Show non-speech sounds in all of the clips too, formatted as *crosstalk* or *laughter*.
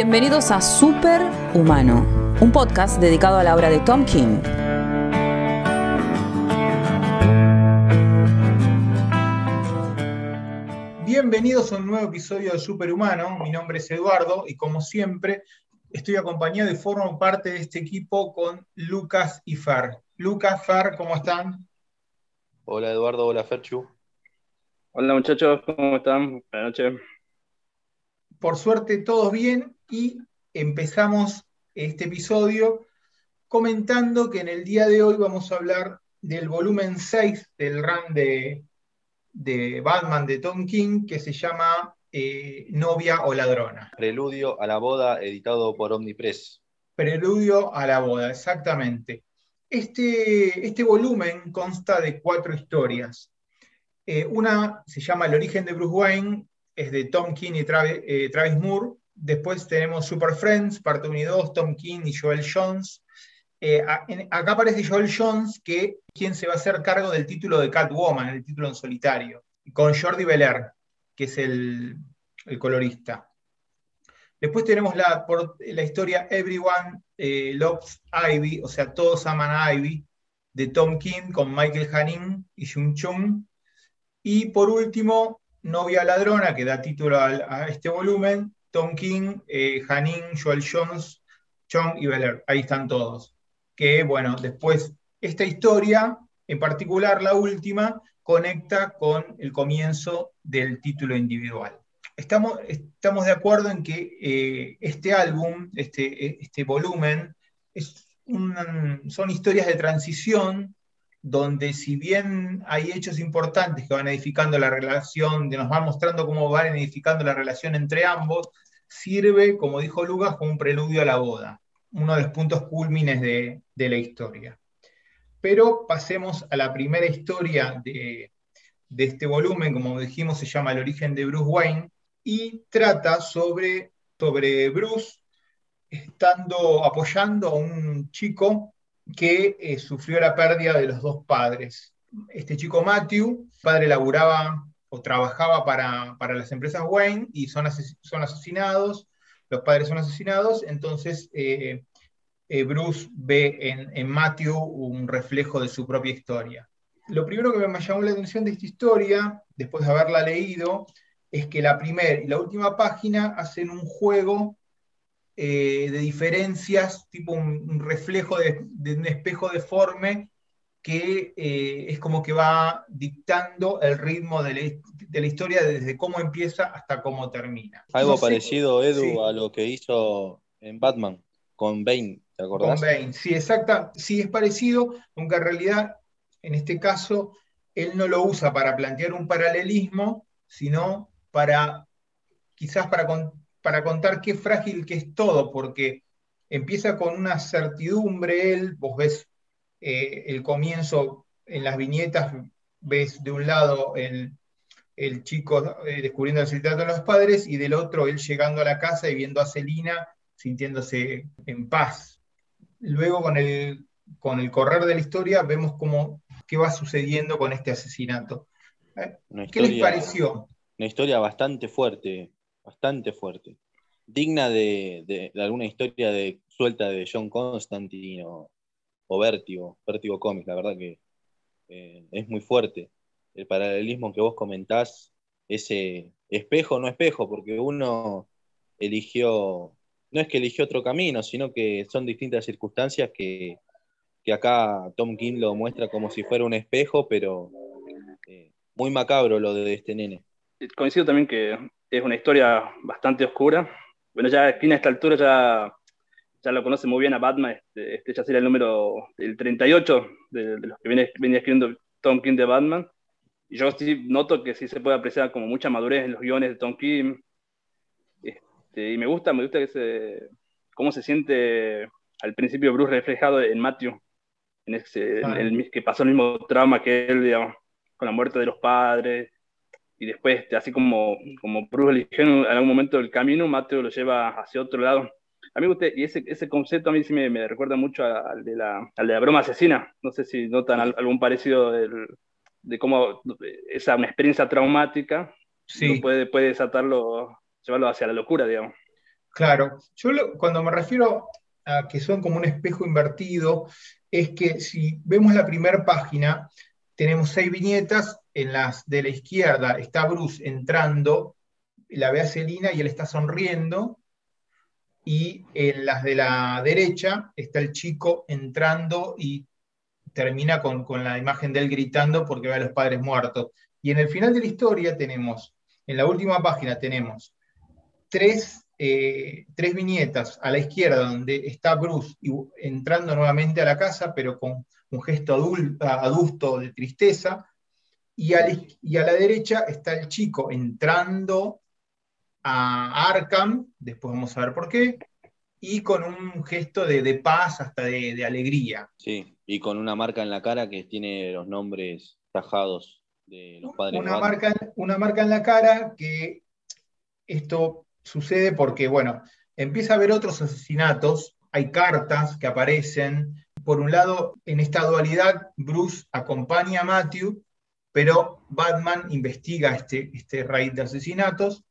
Bienvenidos a Super Humano, un podcast dedicado a la obra de Tom King. Bienvenidos a un nuevo episodio de Superhumano. Mi nombre es Eduardo y como siempre estoy acompañado y formo parte de este equipo con Lucas y Far. Lucas, Far, ¿cómo están? Hola Eduardo, hola Ferchu. Hola muchachos, ¿cómo están? Buenas noches. Por suerte todos bien y empezamos este episodio comentando que en el día de hoy vamos a hablar del volumen 6 del run de, de Batman de Tom King que se llama eh, Novia o Ladrona. Preludio a la boda, editado por Omnipress. Preludio a la boda, exactamente. Este, este volumen consta de cuatro historias. Eh, una se llama El origen de Bruce Wayne, es de Tom King y Travis, eh, Travis Moore. Después tenemos Super Friends, parte 1 y 2, Tom King y Joel Jones. Eh, acá aparece Joel Jones, que quien se va a hacer cargo del título de Catwoman, el título en solitario, con Jordi Belair, que es el, colorista. Después tenemos la, historia Everyone eh, Loves Ivy, o sea, todos aman a Ivy, de Tom King con Michael Hanin y Jung Chung. Y por último, Novia Ladrona, que da título a, este volumen, Tom King, eh, Joel Jones, Chong y Belair. Ahí están todos. Que bueno, después esta historia, en particular la última, conecta con el comienzo del título individual. Estamos, estamos de acuerdo en que eh, este álbum, este, este volumen, es son historias de transición donde si bien hay hechos importantes que van edificando la relación, nos van mostrando cómo van edificando la relación entre ambos, sirve, como dijo Lucas, como un preludio a la boda, uno de los puntos culmines de, de la historia. Pero pasemos a la primera historia de, de este volumen, como dijimos, se llama El origen de Bruce Wayne, y trata sobre, sobre Bruce estando apoyando a un chico que eh, sufrió la pérdida de los dos padres. Este chico Matthew, padre laburaba o trabajaba para, las empresas Wayne y son, son asesinados, los padres son asesinados, entonces eh, eh, Bruce ve en, en, Matthew un reflejo de su propia historia. Lo primero que me llamó la atención de esta historia, después de haberla leído, es que la primera y la última página hacen un juego eh, de diferencias, tipo un, reflejo de, un espejo deforme que eh, es como que va dictando el ritmo de la, historia desde cómo empieza hasta cómo termina. Algo parecido, Edu, a lo que hizo en Batman con Bane, ¿te acordás? Con Bane, sí, exacta, sí es parecido, aunque en realidad en este caso él no lo usa para plantear un paralelismo, sino para quizás para, para contar qué frágil que es todo, porque empieza con una certidumbre él, vos ves eh, el comienzo en las viñetas, ves de un lado el, chico eh, descubriendo el secreto de los padres y del otro él llegando a la casa y viendo a Celina sintiéndose en paz. Luego con el, con el correr de la historia vemos cómo, qué va sucediendo con este asesinato. ¿Eh? ¿Qué les pareció? Una historia bastante fuerte, bastante fuerte. Digna de, alguna historia de suelta de John Constantine o, Vértigo, Vértigo Comics, la verdad que eh, es muy fuerte. El paralelismo que vos comentás, ese espejo, no espejo, porque uno eligió, no es que eligió otro camino, sino que son distintas circunstancias que, acá Tom King lo muestra como si fuera un espejo, pero eh, muy macabro lo de este nene. Coincido también que es una historia bastante oscura. Bueno, ya Espina a esta altura ya, ya lo conoce muy bien a Batman, este, este ya sería el número el 38 de, los que viene, viene, escribiendo Tom King de Batman. Y yo sí noto que sí se puede apreciar como mucha madurez en los guiones de Tom King. Este, y me gusta, me gusta que se, cómo se siente al principio Bruce reflejado en Matthew, en ese, el, que pasó el mismo trauma que él, digamos, con la muerte de los padres, y después, así como, como Bruce eligió en algún momento del camino, Mateo lo lleva hacia otro lado. A mí usted, y ese, ese concepto a mí sí me, me recuerda mucho al de, la, al de la broma asesina. No sé si notan algún parecido del, de cómo esa una experiencia traumática sí. puede, puede desatarlo, llevarlo hacia la locura, digamos. Claro, yo cuando me refiero a que son como un espejo invertido, es que si vemos la primera página, tenemos seis viñetas, en las de la izquierda está Bruce entrando, la ve a Celina y él está sonriendo, y en las de la derecha está el chico entrando y termina con, la imagen de él gritando porque ve a los padres muertos. Y en el final de la historia tenemos, en la última página tenemos tres, eh, tres viñetas a la izquierda donde está Bruce entrando nuevamente a la casa, pero con un gesto adusto de tristeza, y a, la, y a la derecha está el chico entrando a Arkham, después vamos a ver por qué, y con un gesto de, paz, hasta de, alegría. Sí, y con una marca en la cara que tiene los nombres tajados de los padres. Una, marca, una marca en la cara que esto sucede porque, bueno, empieza a haber otros asesinatos, hay cartas que aparecen. Por un lado, en esta dualidad, Bruce acompaña a Matthew, pero Batman investiga este, este raid de asesinatos.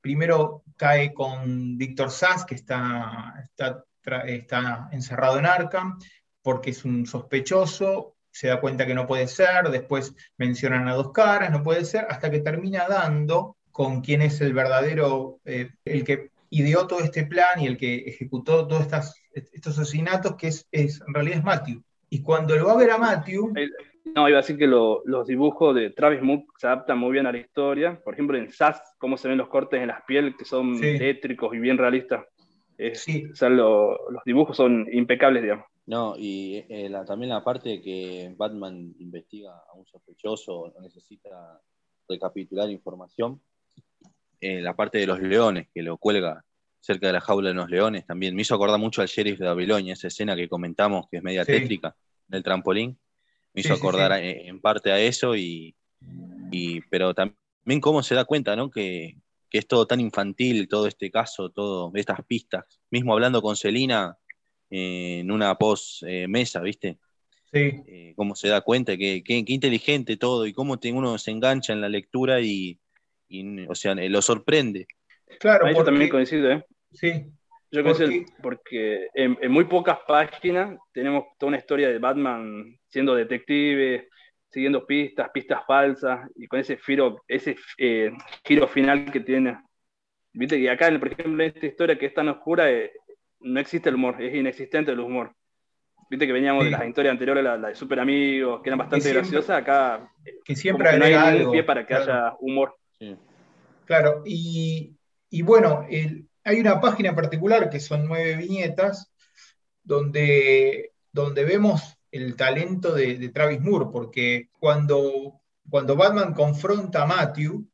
Primero cae con Víctor Sass, que está, está, está encerrado en Arkham, porque es un sospechoso, se da cuenta que no puede ser, después mencionan a dos caras, no puede ser, hasta que termina dando con quién es el verdadero, eh, el que ideó todo este plan y el que ejecutó todos estos asesinatos, que es, en realidad es Matthew. Y cuando lo va a ver a Matthew... No, iba a decir que los dibujos de Travis Mook se adaptan muy bien a la historia. Por ejemplo, en SAS, cómo se ven los cortes en las pieles, que son tétricos y bien realistas. sí. O sea, los dibujos son impecables, digamos. No, y eh, también la parte de que Batman investiga a un sospechoso, necesita recapitular información. Eh, la parte de los leones, que lo cuelga cerca de la jaula de los leones, también me hizo acordar mucho al sheriff de Babilonia, esa escena que comentamos, que es media tétrica, en el trampolín. Me hizo acordar en parte a eso, y, pero también cómo se da cuenta, ¿no? Que, que es todo tan infantil, todo este caso, todo estas pistas. Mismo hablando con Celina, en una post eh, mesa, ¿viste? Sí. Eh, cómo se da cuenta, que, inteligente todo y cómo uno se engancha en la lectura y, o sea, lo sorprende. Claro, yo también coincido, ¿eh? Sí. Yo coincido porque en, muy pocas páginas tenemos toda una historia de Batman siendo detective, siguiendo pistas, pistas falsas, y con ese giro, ese eh, giro final que tiene. Viste que acá, por ejemplo, en esta historia que es tan oscura, no existe el humor, es inexistente el humor. Viste que veníamos de las historias anteriores, la, de Super Amigos, que eran bastante graciosas, acá que siempre no hay algo, pie para que haya humor. Claro, y, bueno, hay una página particular que son nueve viñetas, donde, donde vemos el talento de, Travis Moore, porque cuando, cuando Batman confronta a Matthew,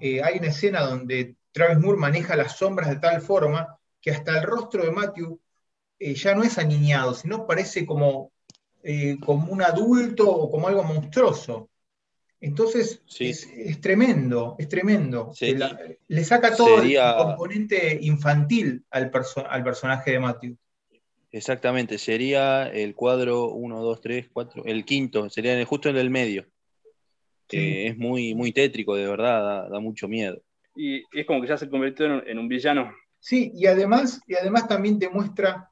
eh, hay una escena donde Travis Moore maneja las sombras de tal forma que hasta el rostro de Matthew eh, ya no es aniñado, sino parece como, eh, como un adulto o como algo monstruoso. Entonces es, tremendo, es tremendo. le saca todo el componente infantil al, al personaje de Matthew. Exactamente, sería el cuadro 1, 2, 3, 4, el quinto, sería justo en el medio. es muy, muy tétrico, de verdad, da, mucho miedo. Y es como que ya se convirtió en un villano Sí, y además, y además también te muestra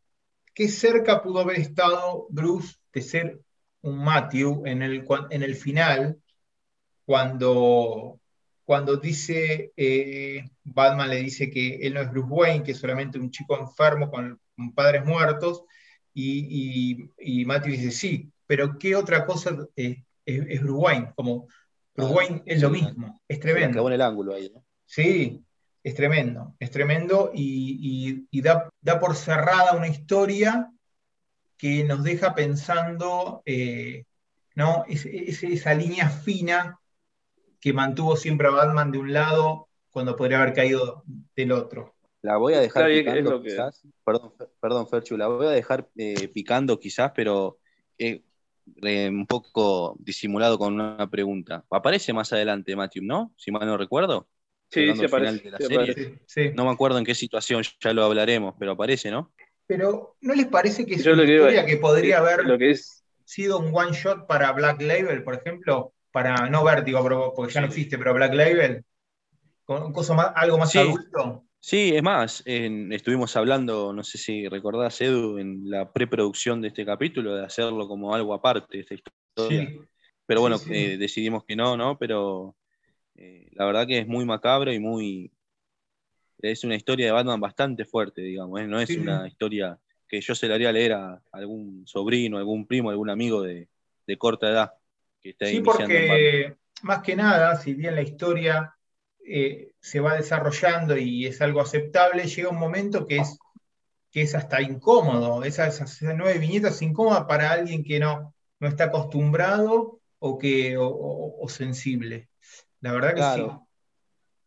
qué cerca pudo haber estado Bruce de ser un Matthew en el, en el final, cuando, cuando dice, eh, Batman le dice que él no es Bruce Wayne, que es solamente un chico enfermo con, padres muertos, y, y, Matthew dice, sí, pero ¿qué otra cosa es, Bruce Wayne? Como Bruce ah, Wayne es lo mismo, es tremendo. Acabó en el ángulo ahí, ¿no? Sí, es tremendo, es tremendo y, da, por cerrada una historia que nos deja pensando, eh, ¿no? esa línea fina que mantuvo siempre a Batman de un lado cuando podría haber caído del otro. La voy a dejar picando quizás, perdón, perdón Ferchu, la voy a dejar eh, picando quizás, pero eh, un poco disimulado con una pregunta. Aparece más adelante Matthew, ¿no? Si mal no recuerdo. Sí, sí aparece, No me acuerdo en qué situación, ya lo hablaremos, pero aparece, ¿no? Pero ¿no les parece que es una historia que podría haber sido un one shot para Black Label, por ejemplo? Para, no Vértigo, porque ya no existe, pero Black Label, con un coso más, algo más adulto. Sí, es más, estuvimos hablando, no sé si recordás, Edu, en la preproducción de este capítulo, de hacerlo como algo aparte, esta historia. Pero bueno, eh, decidimos que no, ¿no? Pero eh, la verdad que es muy macabro y muy... Es una historia de Batman bastante fuerte, digamos, ¿eh? no es una historia que yo se la haría leer a algún sobrino, algún primo, algún amigo de, corta edad que está Sí, porque más que nada, si bien la historia eh, se va desarrollando y es algo aceptable, llega un momento que es, que es hasta incómodo. Esas, esas nueve viñetas incómodas para alguien que no, no está acostumbrado o, que, o, sensible. La verdad que sí.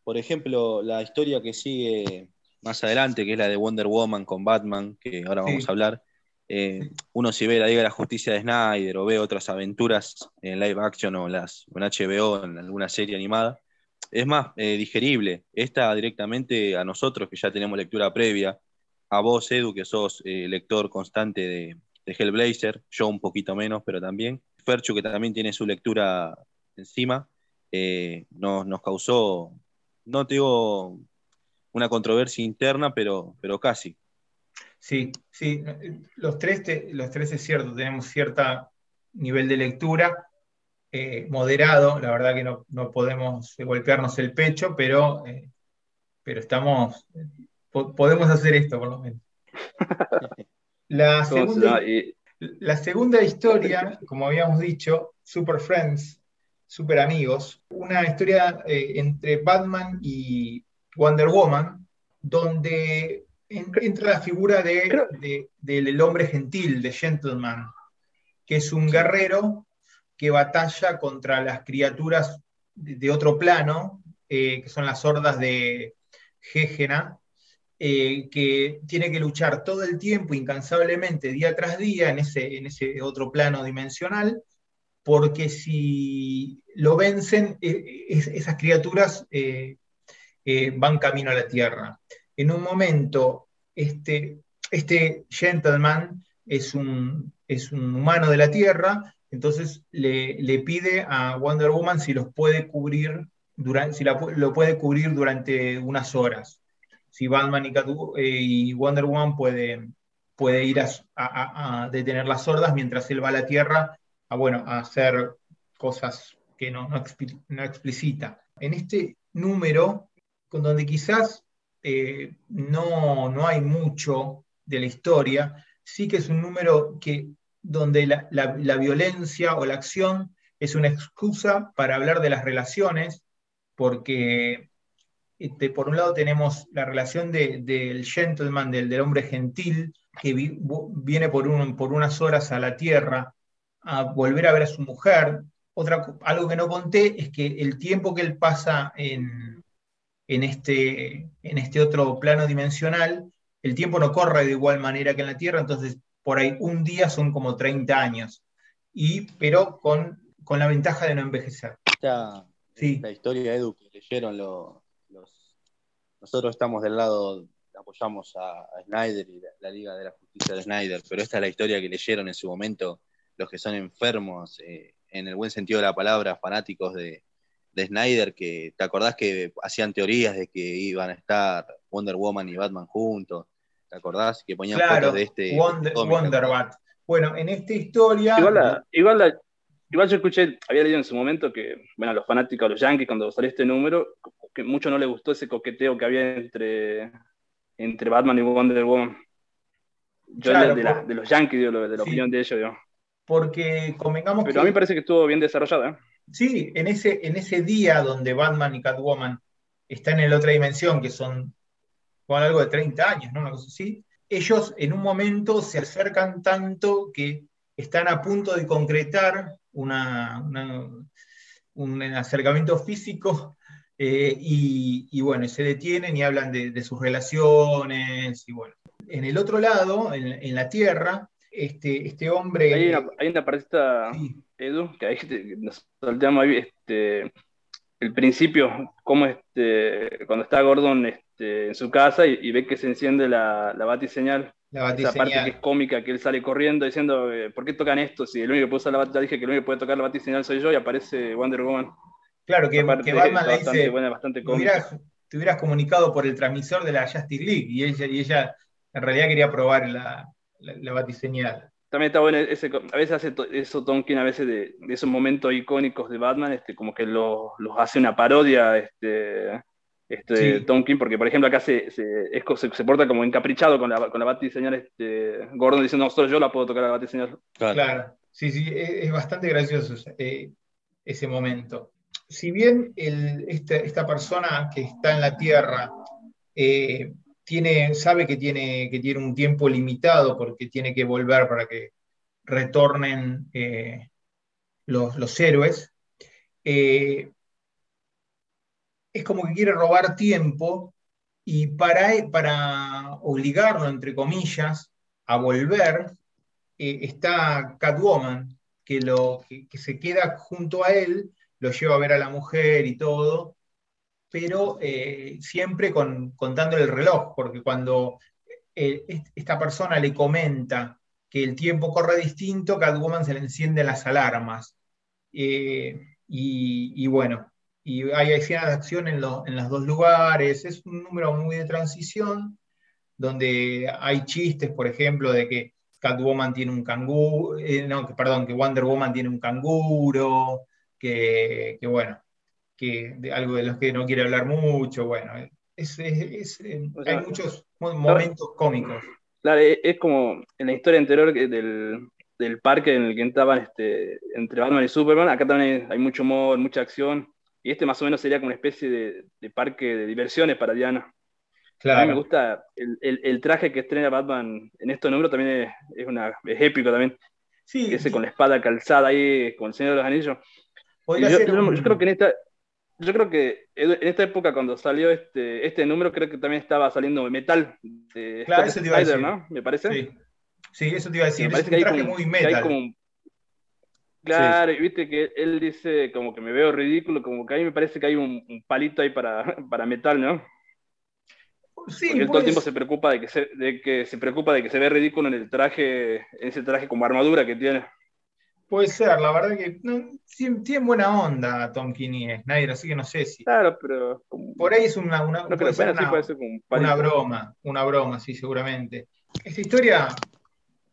Por ejemplo, la historia que sigue más adelante, que es la de Wonder Woman con Batman, que ahora vamos a hablar. Eh, uno si ve la Liga de la Justicia de Snyder o ve otras aventuras en live action o, las, en HBO, en alguna serie animada, es más eh, digerible. Esta directamente a nosotros, que ya tenemos lectura previa, a vos, Edu, que sos eh, lector constante de, Hellblazer, yo un poquito menos, pero también. Ferchu, que también tiene su lectura encima, nos, causó, no te una controversia interna, pero, pero casi. Sí, sí, los tres, los tres es cierto, tenemos cierto nivel de lectura, eh, moderado, la verdad que no, podemos golpearnos el pecho, pero, eh, pero estamos, podemos hacer esto por lo menos. *laughs* La segunda, la segunda historia, como habíamos dicho, Super Friends, Super Amigos, una historia eh, entre Batman y Wonder Woman, donde entra la figura de, del hombre gentil, de Gentleman, que es un guerrero que batalla contra las criaturas de, otro plano, eh, que son las hordas de Gégena, eh, que tiene que luchar todo el tiempo, incansablemente, día tras día, en ese, en ese otro plano dimensional, porque si lo vencen, eh, esas criaturas van camino a la Tierra. En un momento, este, este gentleman es un, humano de la Tierra entonces le, pide a Wonder Woman si los puede cubrir durante, si lo puede cubrir durante unas horas. Si Batman y, eh, Wonder Woman puede, ir a, detener las hordas mientras él va a la Tierra a, bueno, a hacer cosas que no, no, explicita. En este número, con donde quizás eh, no, no hay mucho de la historia, sí que es un número que donde la, violencia o la acción es una excusa para hablar de las relaciones, porque este, por un lado tenemos la relación del gentleman, del, hombre gentil, que viene por, un, por unas horas a la tierra a volver a ver a su mujer. Otra, algo que no conté es que el tiempo que él pasa en, en, este, en este otro plano dimensional, el tiempo no corre de igual manera que en la Tierra, entonces por ahí un día son como 30 años, y, pero con, con la ventaja de no envejecer. Esta, sí. La historia, Edu, que leyeron los, Nosotros estamos del lado, apoyamos a, Snyder y la, Liga de la Justicia de Snyder, pero esta es la historia que leyeron en su momento los que son enfermos, eh, en el buen sentido de la palabra, fanáticos de, de Snyder, que te acordás que hacían teorías de que iban a estar Wonder Woman y Batman juntos, ¿te acordás? Que ponían fotos de este. Wonderbat. Bueno, en esta historia. Igual, igual, yo escuché, había leído en su momento que, bueno, los fanáticos, los Yankees, cuando salió este número, que mucho no le gustó ese coqueteo que había entre, entre Batman y Wonder Woman. Yo de, los Yankees, digo, de la opinión de ellos, digo. Porque convengamos Pero a mí parece que estuvo bien desarrollada. Sí, en ese, en ese día donde Batman y Catwoman están en la otra dimensión, que son con algo de 30 años, ¿no? Una cosa así. Ellos en un momento se acercan tanto que están a punto de concretar una, un acercamiento físico eh, y, bueno, se detienen y hablan de, sus relaciones y bueno. En el otro lado, en, la Tierra, este, este hombre... Hay una, hay una partita, Edu, que ahí nos salteamos ahí, este, el principio, como este, cuando está Gordon este, en su casa y, ve que se enciende la, la batiseñal. La Esa parte que es cómica, que él sale corriendo diciendo, eh, ¿por qué tocan esto? Si el único que puede usar la ya dije que el único que puede tocar la batiseñal soy yo y aparece Wonder Woman. Claro, que, que Batman le dice, bastante cómica. te hubieras comunicado por el transmisor de la Justice League y ella, y ella en realidad quería probar la, la, batiseñal. También está bueno, ese, a veces hace eso Tonkin, a veces de, esos momentos icónicos de Batman, este, como que los hace una parodia este, este, Tonkin, porque por ejemplo acá se, se, se, porta como encaprichado con la, con la batiseñal este, Gordon diciendo, no, solo yo la puedo tocar la batiseñal. Claro, claro. sí, sí, es, bastante gracioso eh, ese momento. Si bien el, este, esta persona que está en la Tierra eh, tiene, sabe que tiene, que tiene un tiempo limitado porque tiene que volver para que retornen eh, los, los, héroes, eh, es como que quiere robar tiempo y para, para obligarlo, entre comillas, a volver, eh, está Catwoman, que, lo, que se queda junto a él, lo lleva a ver a la mujer y todo, pero eh, siempre con, contándole el reloj, porque cuando eh, esta persona le comenta que el tiempo corre distinto, Catwoman se le encienden las alarmas. Eh, y, bueno, y hay escenas de acción en, en los dos lugares, es un número muy de transición, donde hay chistes, por ejemplo, de que Catwoman tiene un canguro, no, perdón, que Wonder Woman tiene un canguro, que, que bueno, que de algo de los que no quiere hablar mucho, bueno, es, eh, hay muchos momentos cómicos. Claro, es como en la historia anterior del, del parque en el que entraban este, entre Batman y Superman, acá también hay mucho humor, mucha acción, y este más o menos sería como una especie de, de parque de diversiones para Diana. Claro. A mí me gusta el, el, el, traje que estrena Batman en estos números también es, es, una, es épico también. Sí, ese con la espada calzada ahí, con el Señor de los Anillos. Yo, yo, creo que en esta, yo creo que en esta época cuando salió este, este número, creo que también estaba saliendo metal de claro, eso te iba a decir. ¿no? Me parece. Sí. eso te iba a decir. es un traje muy metal. Claro, y viste que él dice como que me veo ridículo, como que a mí me parece que hay un, palito ahí para, *laughs* para metal, ¿no? Sí, Porque él todo el tiempo se preocupa de que se, de que se preocupa de que se ve ridículo en el traje, en ese traje como armadura que tiene. Puede ser, la verdad que no, tiene buena onda Tom King Snyder, así que no sé si. Claro, pero. Por ahí es una, una, puede ser una, broma, una broma, sí, seguramente. Esta historia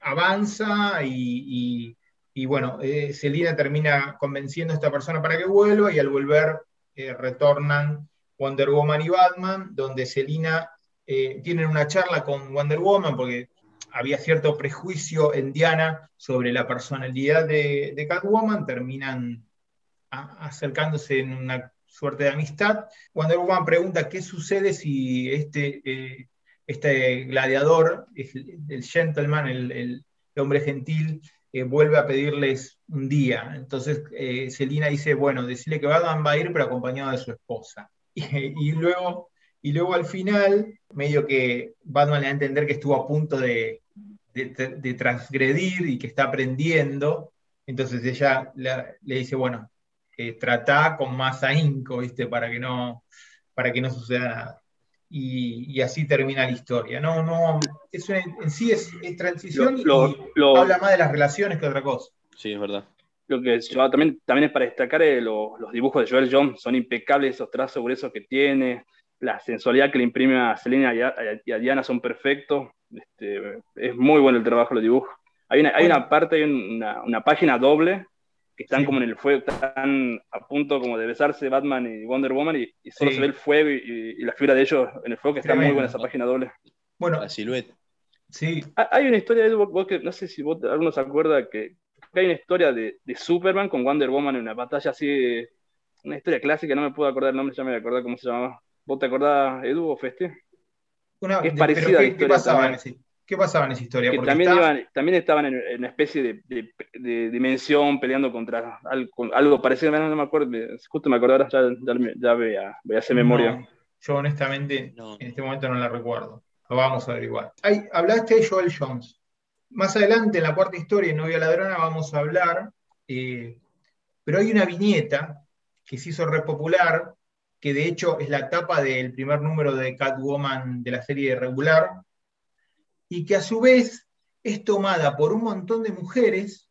avanza y, y, bueno, eh, Selina termina convenciendo a esta persona para que vuelva y al volver eh, retornan Wonder Woman y Batman, donde Selina eh, tienen una charla con Wonder Woman porque había cierto prejuicio en Diana sobre la personalidad de, Catwoman, terminan acercándose en una suerte de amistad. Wonder Woman pregunta qué sucede si este, eh, este gladiador, el, gentleman, el, hombre gentil, eh, vuelve a pedirles un día. Entonces eh, Selina dice, bueno, decirle que Batman va a ir, pero acompañado de su esposa. *laughs* y luego y luego al final, medio que Batman le da a entender que estuvo a punto de, de, transgredir y que está aprendiendo. Entonces ella le, dice, bueno, eh, trata con más ahínco, ¿viste? Para que no, para que no suceda nada. Y, así termina la historia. No, no, eso en, sí es, transición y habla más de las relaciones que otra cosa. Sí, es verdad. Lo que también, también es para destacar eh, los dibujos de Joel John, son impecables esos trazos gruesos que tiene, la sensualidad que le imprime a Selena y a, Diana son perfectos. Este, es muy bueno el trabajo, los dibujos. Hay una, hay una parte, hay una, una, página doble que están como en el fuego, están a punto como de besarse Batman y Wonder Woman y, solo se ve el fuego y, la figura de ellos en el fuego, que está muy buena esa página doble. Bueno, la silueta. Sí. Hay una historia de vos, que no sé si vos, alguno se acuerda que, hay una historia de, de, Superman con Wonder Woman en una batalla así, una historia clásica, no me puedo acordar el nombre, ya me voy a acordar cómo se llamaba. ¿Vos te acordás, Edu o Feste? es parecida a la historia. ¿qué pasaba, en ese, ¿Qué pasaba, en esa historia? también, también estaban en, una especie de, de, dimensión peleando contra algo, algo parecido, no me acuerdo, justo me acordé ahora, ya, ya, voy, a, voy, a, hacer memoria. yo honestamente en este momento no la recuerdo. Lo vamos a averiguar. Hay, hablaste de Joel Jones. Más adelante, en la cuarta historia, Novia Ladrona, vamos a hablar, eh, pero hay una viñeta que se hizo repopular que de hecho es la tapa del primer número de Catwoman de la serie regular, y que a su vez es tomada por un montón de mujeres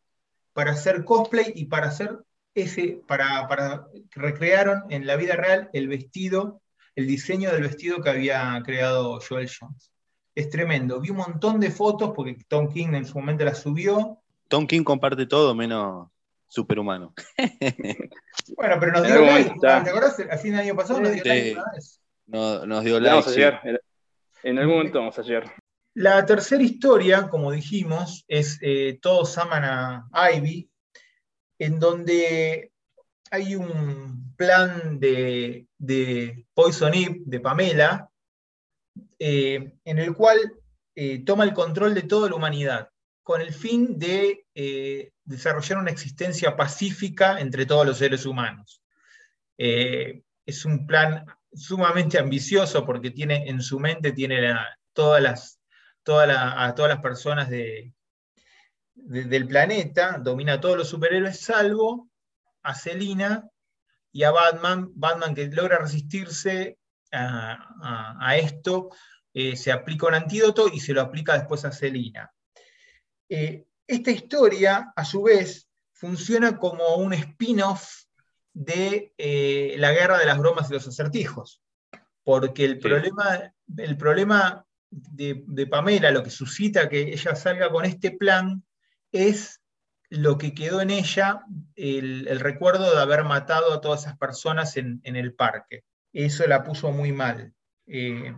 para hacer cosplay y para hacer ese, para, para recrearon en la vida real el vestido el diseño del vestido que había creado Joel Jones. Es tremendo. Vi un montón de fotos porque Tom King en su momento las subió. Tom King comparte todo menos superhumano. *laughs* bueno, pero nos dio like. ¿Te acordás? Al fin del año pasado nos dio like una vez. nos dio like. Vamos a En algún momento vamos a llegar. La tercera historia, como dijimos, es eh, Todos aman a Ivy, en donde hay un plan de, Poison Eve, de Pamela, eh, en el cual eh, toma el control de toda la humanidad, con el fin de desarrollar una existencia pacífica entre todos los seres humanos. es un plan sumamente ambicioso porque tiene en su mente tiene todas las a todas las personas del planeta, domina a todos los superhéroes, salvo a Selina y a Batman. Batman que logra resistirse a, esto, eh, se aplica un antídoto y se lo aplica después a Selina. Eh, esta historia, a su vez, funciona como un spin-off de eh, la guerra de las bromas y los acertijos, porque el, problema, el problema de, Pamela, lo que suscita que ella salga con este plan, es lo que quedó en ella, el, recuerdo de haber matado a todas esas personas en, el parque. Eso la puso muy mal. Eh,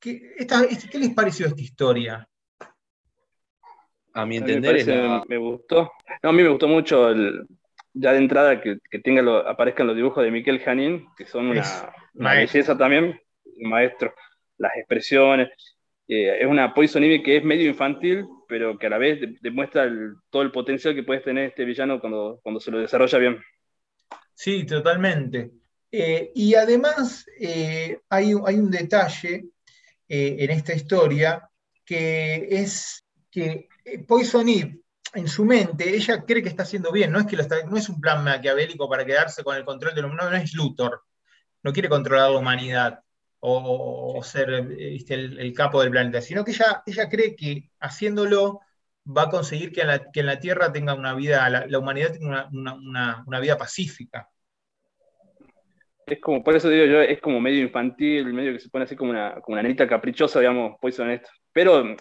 ¿qué, les pareció esta historia? A mi entender, me, gustó. a mí me gustó mucho ya de entrada que, tenga aparezcan los dibujos de Miquel Janín, que son una, una belleza también, maestro. Las expresiones, eh, es una Poison Ivy que es medio infantil, pero que a la vez demuestra todo el potencial que puede tener este villano cuando, cuando se lo desarrolla bien. Sí, totalmente. Eh, y además eh, hay, hay, un detalle en esta historia que es que Poison Eve, en su mente, ella cree que está haciendo bien, no es, que no es un plan maquiavélico para quedarse con el control de los no, no es Luthor, no quiere controlar la humanidad o, ser el, capo del planeta, sino que ella, ella cree que haciéndolo va a conseguir que, en la Tierra tenga una vida, la, humanidad tenga una, vida pacífica. Es como, por eso digo yo, es como medio infantil, medio que se pone así como una, como una caprichosa, digamos, pues esto. Pero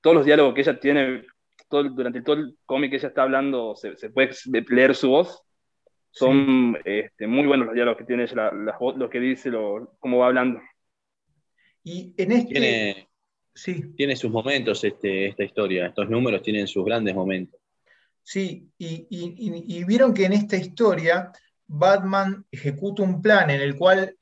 todos los diálogos que ella tiene, todo, durante todo el cómic que ella está hablando, se, puede leer su voz. Son este, muy buenos los diálogos que tiene ella, lo que dice, lo, cómo va hablando. Y en este... Tiene, sí. tiene sus momentos este, esta historia, estos números tienen sus grandes momentos. Sí, y, vieron que en esta historia Batman ejecuta un plan en el cual,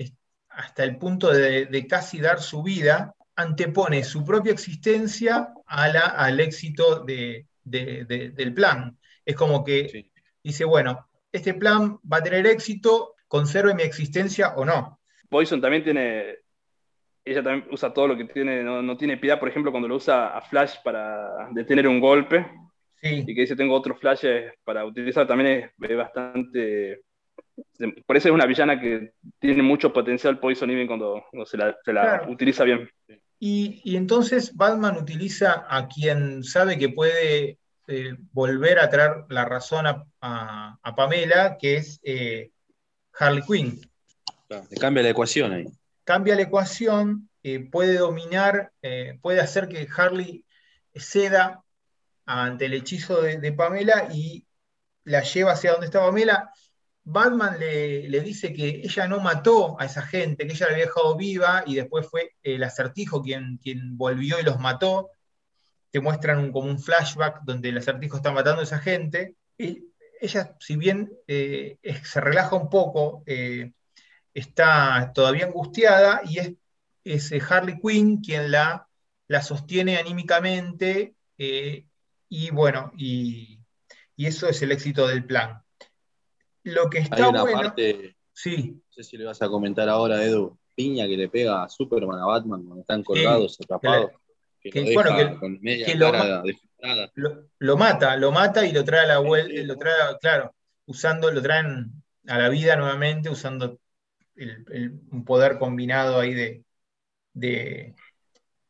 hasta el punto de, casi dar su vida, antepone su propia existencia a la, al éxito del plan. Es como que dice, bueno, este plan va a tener éxito, conserve mi existencia o no. Poison también tiene ella también usa todo lo que tiene, no, tiene piedad, por ejemplo, cuando lo usa a Flash para detener un golpe. Y que dice, tengo otros flashes para utilizar, también es, bastante... Por eso es una villana que tiene mucho potencial Poison Ivy cuando, se la, utiliza bien. Y, entonces Batman utiliza a quien sabe que puede eh, volver a traer la razón a, Pamela, que es eh, Harley Quinn. le cambia la ecuación ahí cambia la ecuación, eh, puede dominar, puede hacer que Harley ceda ante el hechizo de, Pamela y la lleva hacia donde está Pamela. Batman le, dice que ella no mató a esa gente, que ella la había dejado viva y después fue el acertijo quien, quien volvió y los mató. Te muestran como un flashback donde el acertijo está matando a esa gente. Y ella, si bien eh, se relaja un poco, está todavía angustiada y es, es eh, Harley Quinn quien la, la sostiene anímicamente eh, y bueno, y, eso es el éxito del plan. Lo que está Hay una parte, sí. no sé si le vas a comentar ahora, Edu, piña que le pega a Superman, a Batman, cuando están colgados, atrapados. Que, bueno, que, lo, lo, mata, lo mata y lo trae a la vuelta, lo trae, claro, usando, lo traen a la vida nuevamente, usando un poder combinado ahí de,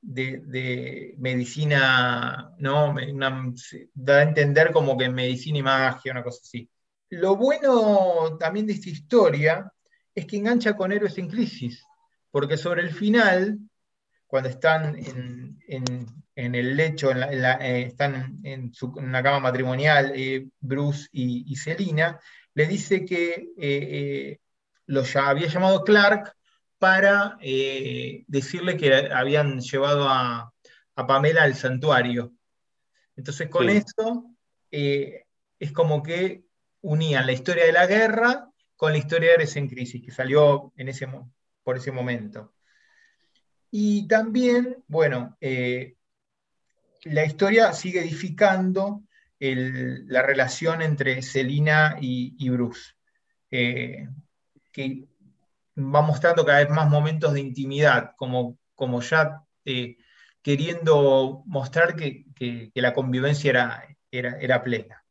de, medicina, ¿no? da a entender como que medicina y magia, una cosa así. Lo bueno también de esta historia es que engancha con héroes en crisis, porque sobre el final, cuando están en, el lecho, eh, están en, una cama matrimonial, eh, Bruce y, Selina, le dice que eh, lo ya había llamado Clark para decirle que habían llevado a, Pamela al santuario. Entonces con eso es como que unían la historia de la guerra con la historia de Eres en Crisis, que salió en ese, por ese momento. Y también, bueno, eh, la historia sigue edificando la relación entre Selina y, Bruce, eh, que va mostrando cada vez más momentos de intimidad, como, como ya eh, queriendo mostrar que, la convivencia era, era, era plena.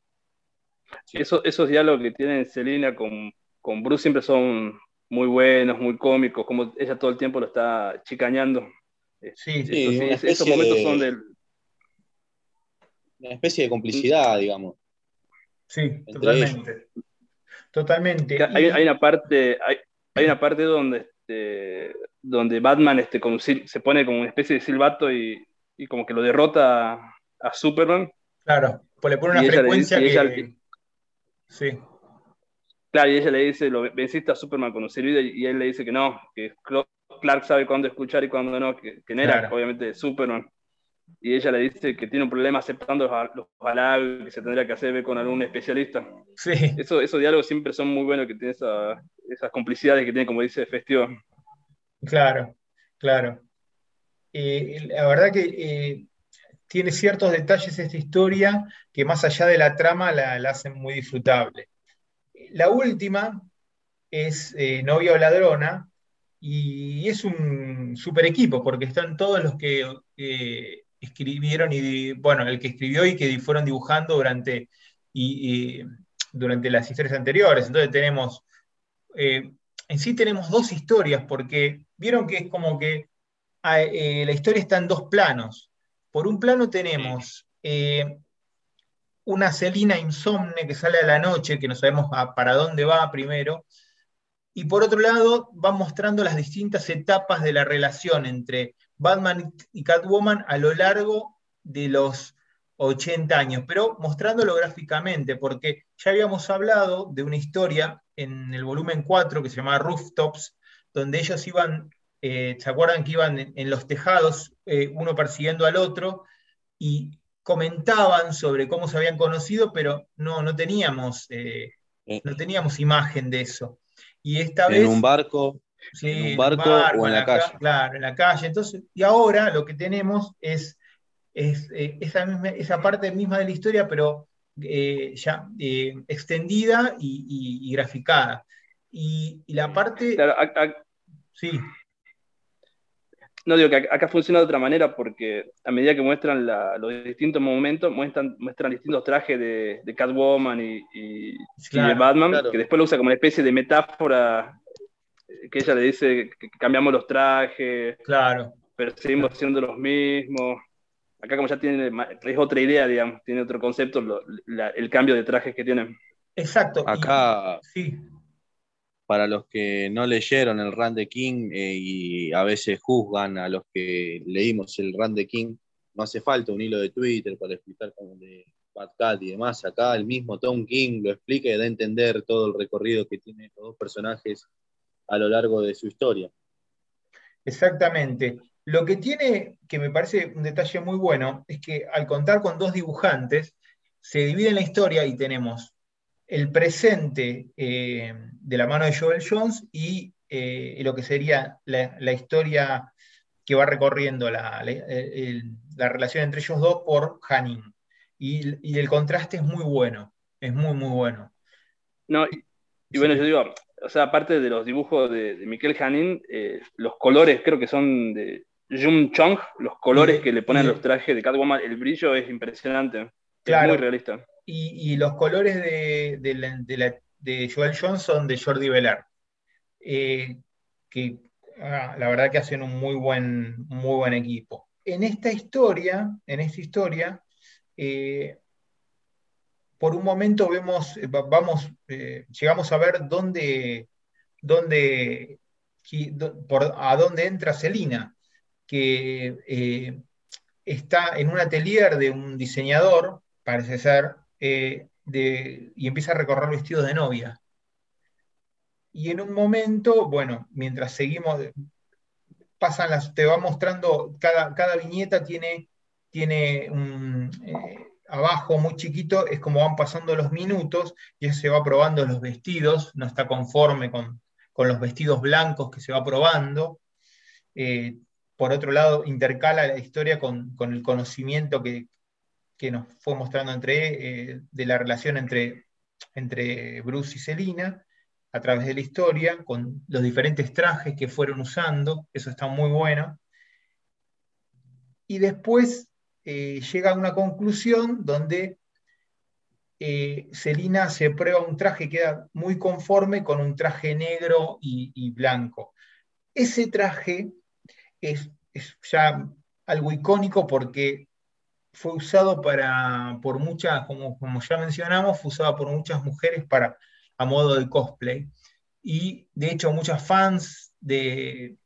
Esos diálogos que tiene Selina con, con Bruce siempre son muy buenos, muy cómicos, como ella todo el tiempo lo está chicañando. Sí, sí, esos momentos son del... Una especie de complicidad, digamos. Sí, totalmente. Totalmente. Hay, una parte, hay, una parte donde, este, donde Batman este, se pone como una especie de silbato y, como que lo derrota a, Superman. Claro, pues le pone una frecuencia que... sí. Claro, y ella le dice, lo venciste a Superman con un silbido y él le dice que no, que Clark sabe cuándo escuchar y cuándo no, que, no era obviamente Superman. Y ella le dice que tiene un problema aceptando los, halagos que se tendría que hacer con algún especialista. Sí. Eso, esos diálogos siempre son muy buenos, que tiene esas complicidades que tiene, como dice Festivo. Claro, claro. Eh, la verdad que eh, tiene ciertos detalles esta historia que más allá de la trama la, hacen muy disfrutable. La última es eh, Novia o Ladrona, y es un super equipo, porque están todos los que escribieron y, bueno, el que escribió y que fueron dibujando durante, y, durante las historias anteriores. Entonces tenemos, eh, en sí tenemos dos historias, porque vieron que es como que ah, eh, la historia está en dos planos. Por un plano tenemos una Celina insomne que sale a la noche, que no sabemos para dónde va primero, y por otro lado, va mostrando las distintas etapas de la relación entre Batman y Catwoman a lo largo de los 80 años, pero mostrándolo gráficamente, porque ya habíamos hablado de una historia en el volumen 4 que se llamaba Rooftops, donde ellos iban, eh, ¿se acuerdan que iban en, los tejados, eh, uno persiguiendo al otro, y comentaban sobre cómo se habían conocido, pero no, no teníamos, eh, no teníamos imagen de eso. Y esta vez. En un barco. en un barco, o en la, calle. Claro, en la calle. Entonces, y ahora lo que tenemos es, eh, esa, parte misma de la historia, pero eh, ya eh, extendida y, graficada. Y, la parte. Claro, sí. No digo que acá funciona de otra manera porque a medida que muestran los distintos momentos, muestran, muestran distintos trajes de, Catwoman y, de Batman, que después lo usa como una especie de metáfora eh, que ella le dice que cambiamos los trajes, claro. pero seguimos siendo los mismos. Acá como ya tiene, es otra idea, digamos, tiene otro concepto, el cambio de trajes que tienen. Exacto. Acá, sí para los que no leyeron el Run de King eh, y a veces juzgan a los que leímos el Run de King, no hace falta un hilo de Twitter para explicar cómo de Bad Cat y demás. Acá el mismo Tom King lo explica y da a entender todo el recorrido que tienen estos dos personajes a lo largo de su historia. Exactamente. Lo que tiene, que me parece un detalle muy bueno, es que al contar con dos dibujantes, se divide la historia y tenemos el presente eh, de la mano de Joel Jones y eh, lo que sería la, historia que va recorriendo la, relación entre ellos dos por Hanning. Y, el contraste es muy bueno, es muy, muy bueno. No, y, bueno, yo digo, o sea, aparte de los dibujos de, de Miquel Hanning, eh, los colores creo que son de Jung Chong, los colores que le ponen a los trajes de Catwoman, el brillo es impresionante, es muy realista y, los colores de, Joel Johnson de Jordi Velar, eh, que ah, la verdad que hacen un muy buen, muy buen equipo. En esta historia, en esta historia, eh, por un momento vemos, eh, vamos, llegamos a ver dónde, dónde a dónde entra Celina, que está en un atelier de un diseñador, parece ser, eh, y empieza a recorrer vestidos de novia. Y en un momento, bueno, mientras seguimos, pasan las, te va mostrando, cada, cada viñeta tiene, tiene un, eh, abajo muy chiquito, es como van pasando los minutos y se va probando los vestidos, no está conforme con, los vestidos blancos que se va probando. Eh, por otro lado, intercala la historia con, el conocimiento que, nos fue mostrando entre, eh, de la relación entre, entre Bruce y Selina a través de la historia, con los diferentes trajes que fueron usando, eso está muy bueno. Y después eh, llega a una conclusión donde eh, Selina se prueba un traje, queda muy conforme con un traje negro y, blanco. Ese traje es, ya algo icónico porque fue usado para, por muchas, como, como ya mencionamos, fue usado por muchas mujeres para a modo de cosplay. Y de hecho muchas fans de,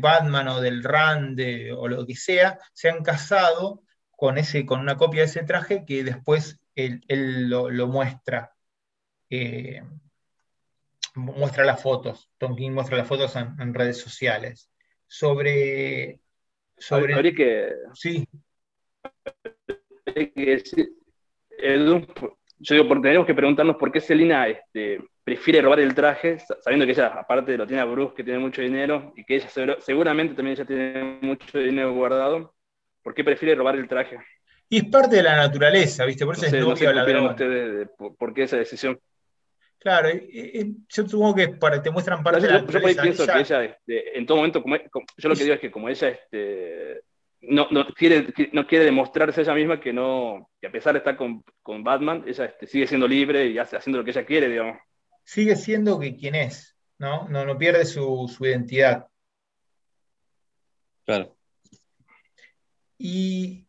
Batman o del Rand o lo que sea se han casado con, ese, con una copia de ese traje que después él, lo, muestra. Eh, muestra las fotos. Tom King muestra las fotos en, redes sociales. Sobre. sobre que. Sí. Que, yo digo, porque tenemos que preguntarnos por qué Selina este, prefiere robar el traje, sabiendo que ella, aparte lo tiene a Bruce, que tiene mucho dinero, y que ella seguramente también ya tiene mucho dinero guardado. ¿Por qué prefiere robar el traje? Y es parte de la naturaleza, ¿viste? Por eso es no sé qué ustedes por, qué esa decisión. Claro, yo supongo que para, te muestran parte de la naturaleza. Yo por ahí pienso que ella, este, en todo momento, yo lo que digo es que como ella este, no, no, quiere, no quiere demostrarse ella misma que no, que a pesar de estar con, con Batman, ella este, sigue siendo libre y hace, haciendo lo que ella quiere, digamos. Sigue siendo que quien es, ¿no? No, no pierde su, su identidad. Claro. Y,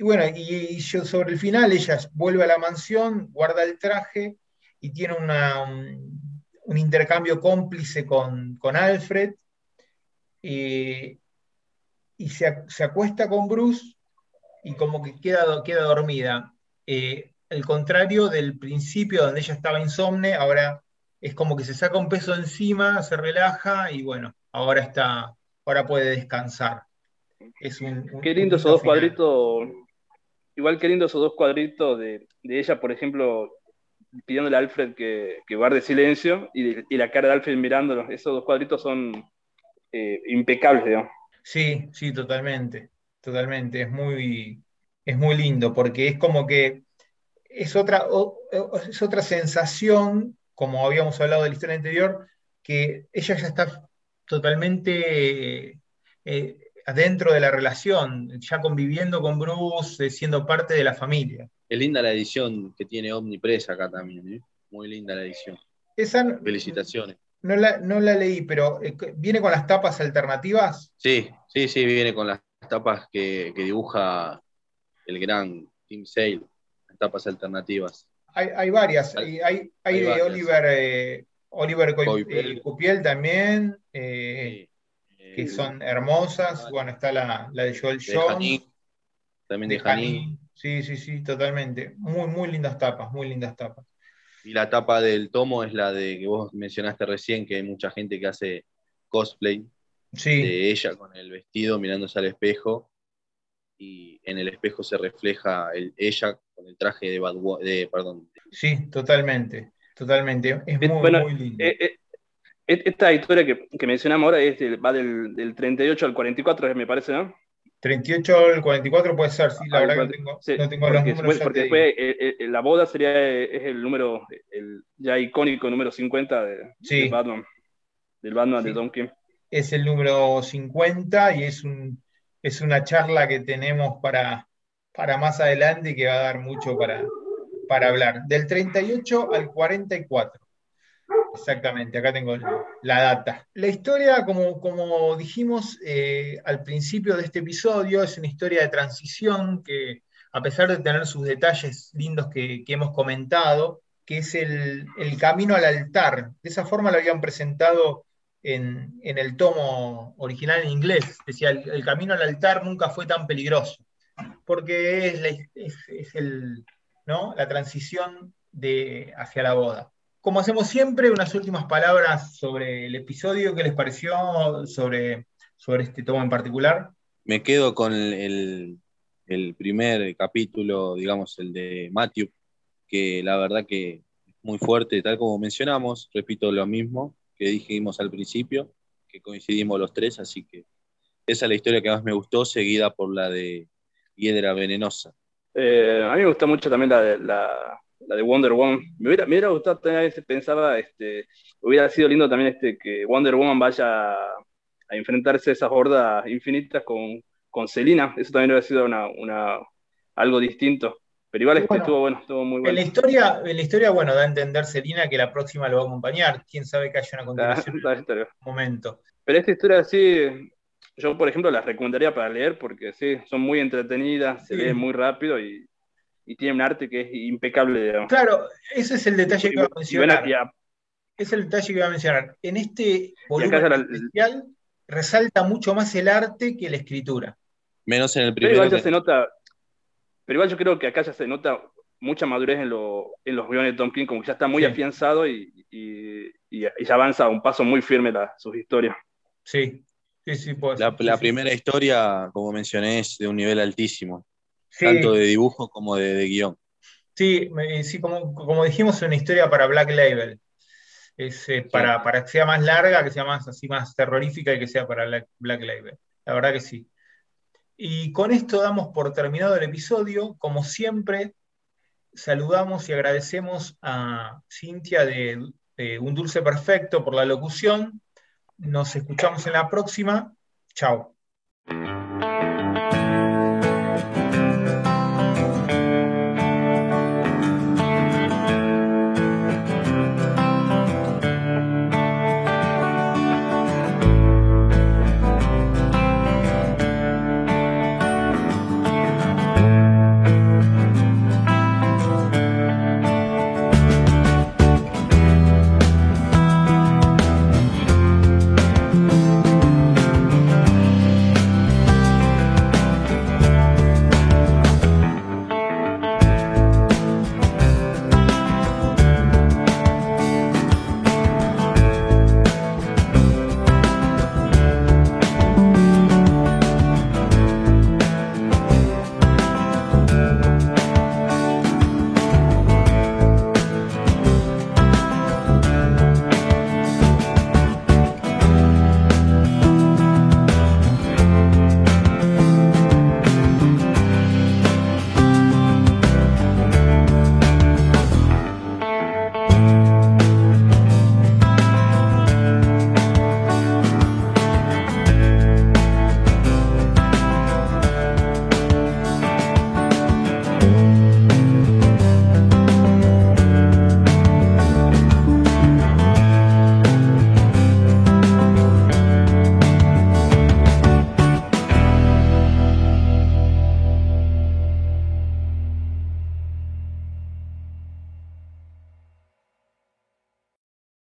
bueno, y, yo sobre el final ella vuelve a la mansión, guarda el traje y tiene un, intercambio cómplice con, Alfred. Eh, y se, acuesta con Bruce y como que queda, queda dormida. Eh, el contrario del principio donde ella estaba insomne, ahora es como que se saca un peso encima, se relaja y bueno, ahora está, ahora puede descansar. Es un, qué lindo esos dos cuadritos, igual qué lindo esos dos cuadritos de, ella, por ejemplo, pidiéndole a Alfred que, guarde silencio y, la cara de Alfred mirándolo. Esos dos cuadritos son eh, impecables, digamos. Sí, sí, totalmente, totalmente. Es muy, es muy lindo porque es como que es otra, es otra sensación, como habíamos hablado de la historia anterior, que ella ya está totalmente eh, adentro de la relación, ya conviviendo con Bruce, eh, siendo parte de la familia. Es linda la edición que tiene Omnipress acá también, ¿eh? muy linda la edición. Felicitaciones. No la, no la leí, pero eh, ¿viene con las tapas alternativas? Sí, sí, sí, viene con las tapas que, dibuja el gran Tim Sale, las tapas alternativas. Hay, varias, hay, hay, de Oliver, Oliver Cupiel también que son hermosas. Bueno, está la, de Joel Jones. también de, de Sí, sí, sí, totalmente. Muy, muy lindas tapas, muy lindas tapas. Y la tapa del tomo es la de que vos mencionaste recién, que hay mucha gente que hace cosplay de ella con el vestido mirándose al espejo y en el espejo se refleja ella con el traje de, Bad, de perdón. Sí, totalmente, totalmente. Es muy, muy lindo. Eh, eh, esta historia que, mencionamos ahora es va del, 38 al 44, me parece, ¿no? 38 al 44 puede ser, sí, la verdad que no tengo, los números. porque después eh, eh, eh, la boda sería es el número, el ya icónico número 50 de, Batman, del Batman de Don Kim. Es el número 50 y es, un, es una charla que tenemos para, para más adelante y que va a dar mucho para, para hablar. Del 38 al 44. Exactamente, acá tengo la data. La historia, como, dijimos eh, al principio de este episodio, es una historia de transición que, a pesar de tener sus detalles lindos que, hemos comentado, que es el, camino al altar. De esa forma lo habían presentado en, el tomo original en inglés. Decía, el, camino al altar nunca fue tan peligroso, porque es, la transición hacia la boda. Como hacemos siempre, unas últimas palabras sobre el episodio, ¿qué les pareció sobre, sobre este tomo en particular? Me quedo con el, el primer capítulo, digamos, el de Matthew, que la verdad que es muy fuerte, tal como mencionamos, repito lo mismo que dijimos al principio, que coincidimos los tres, así que esa es la historia que más me gustó, seguida por la de Hiedra Venenosa. Eh, a mí me gusta mucho también la de, la, de Wonder Woman. Me hubiera, me hubiera gustado, también, pensaba, este, hubiera sido lindo también este, que Wonder Woman vaya a enfrentarse a esas hordas infinitas con, con Selina. Eso también hubiera sido una, una, algo distinto. Pero igual este estuvo bueno, estuvo muy bueno. En la historia, en la historia, bueno, da a entender Selina que la próxima lo va a acompañar. Quién sabe que haya una *laughs* continuación en un momento. Pero esta historia sí, yo por ejemplo las recomendaría para leer porque sí, son muy entretenidas, se leen muy rápido y, y tienen un arte que es impecable. Claro, ese es el detalle que iba a mencionar. es el detalle que iba a mencionar. En este volumen especial resalta mucho más el arte que la escritura. Menos en el primero. se nota, pero igual yo creo que acá ya se nota mucha madurez en, en los guiones de Tom King, como que ya está muy afianzado y, y, ya avanza a un paso muy firme la, sus historias. Sí, sí, sí. la, primera historia, como mencioné, es de un nivel altísimo, tanto de dibujo como de, guion. Sí, sí como, como dijimos, es una historia para Black Label. Es eh, para, para, que sea más larga, que sea más así más terrorífica y que sea para Black Label. La verdad que sí. Y con esto damos por terminado el episodio. Como siempre, saludamos y agradecemos a Cintia de, Un Dulce Perfecto por la locución. Nos escuchamos en la próxima. Chao.